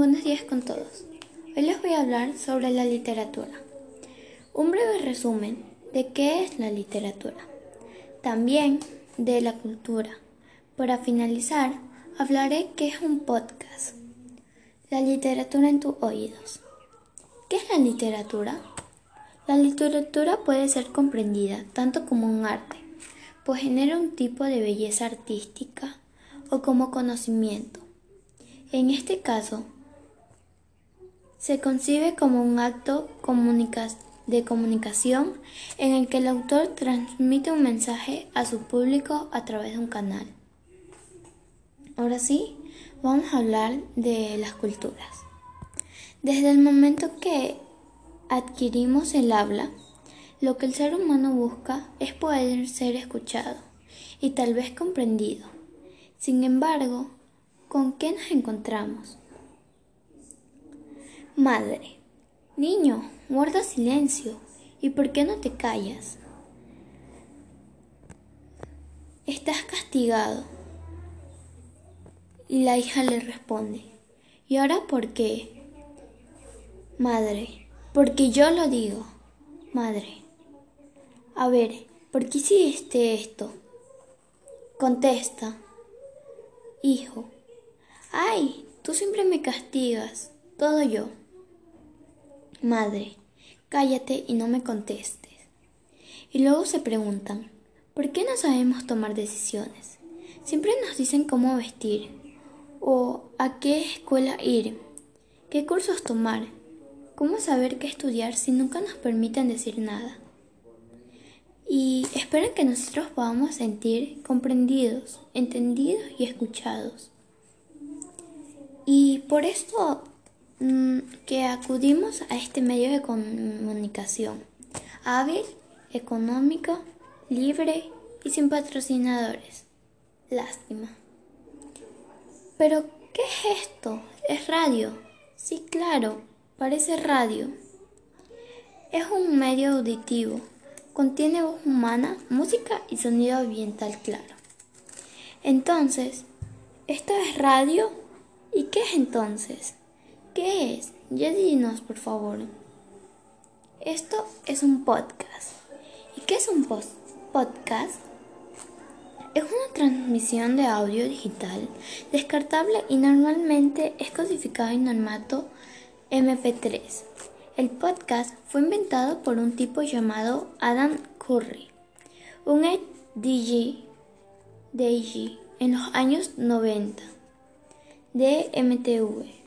Buenos días con todos. Hoy les voy a hablar sobre la literatura. Un breve resumen de qué es la literatura. También de la cultura. Para finalizar, hablaré qué es un podcast. La literatura en tus oídos. ¿Qué es la literatura? La literatura puede ser comprendida tanto como un arte, pues genera un tipo de belleza artística o como conocimiento. En este caso, se concibe como un acto de comunicación en el que el autor transmite un mensaje a su público a través de un canal. Ahora sí, vamos a hablar de las culturas. Desde el momento que adquirimos el habla, lo que el ser humano busca es poder ser escuchado y tal vez comprendido. Sin embargo, ¿con qué nos encontramos? Madre. Niño, guarda silencio. ¿Y por qué no te callas? Estás castigado. Y la hija le responde, ¿y ahora por qué? Madre, porque yo lo digo. Madre, a ver, ¿por qué hiciste esto? Contesta, hijo, ay, tú siempre me castigas, todo yo. Madre, cállate y no me contestes. Y luego se preguntan, ¿por qué no sabemos tomar decisiones? Siempre nos dicen cómo vestir o a qué escuela ir, qué cursos tomar, cómo saber qué estudiar si nunca nos permiten decir nada. Y esperan que nosotros podamos sentir comprendidos, entendidos y escuchados. Y por esto que acudimos a este medio de comunicación hábil, económico, libre y sin patrocinadores. Lástima. Pero, ¿qué es esto? ¿Es radio? Sí, claro, parece radio. Es un medio auditivo. Contiene voz humana, música y sonido ambiental claro. Entonces, ¿esto es radio? ¿Y qué es entonces? ¿Qué es? Ya dinos, por favor. Esto es un podcast. ¿Y qué es un podcast? Es una transmisión de audio digital descartable y normalmente es codificado en formato MP3. El podcast fue inventado por un tipo llamado Adam Curry, un DJ, DJ en los años 90 de MTV.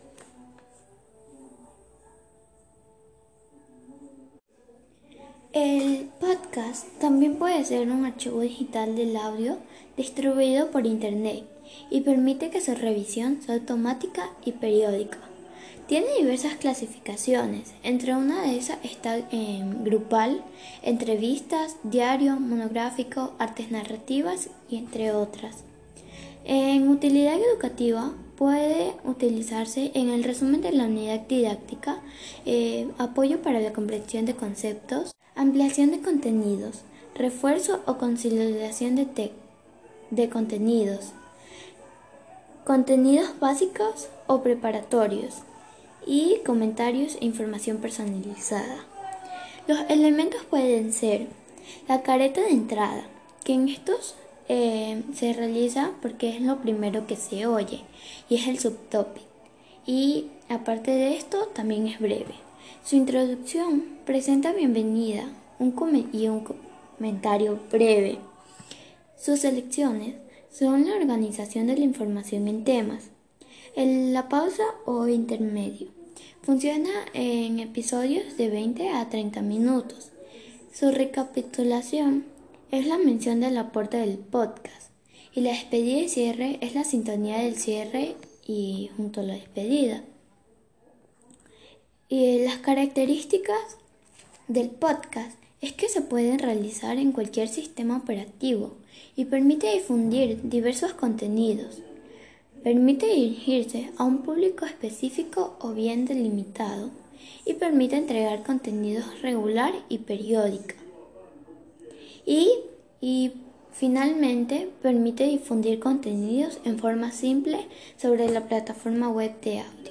También puede ser un archivo digital del audio distribuido por Internet y permite que su revisión sea automática y periódica. Tiene diversas clasificaciones, entre una de esas está en grupal, entrevistas, diario, monográfico, artes narrativas y entre otras. En utilidad educativa puede utilizarse en el resumen de la unidad didáctica, eh, apoyo para la comprensión de conceptos, ampliación de contenidos, refuerzo o consolidación de, de contenidos, contenidos básicos o preparatorios y comentarios e información personalizada. Los elementos pueden ser la careta de entrada, que en estos eh, se realiza porque es lo primero que se oye y es el subtopic. Y aparte de esto, también es breve. Su introducción presenta bienvenida un y un comentario breve. Sus selecciones son la organización de la información en temas, la pausa o intermedio. Funciona en episodios de 20 a 30 minutos. Su recapitulación es la mención del aporte del podcast y la despedida y cierre es la sintonía del cierre y junto a la despedida. Y las características del podcast es que se pueden realizar en cualquier sistema operativo y permite difundir diversos contenidos. Permite dirigirse a un público específico o bien delimitado y permite entregar contenidos regular y periódica y, y finalmente permite difundir contenidos en forma simple sobre la plataforma web de audio.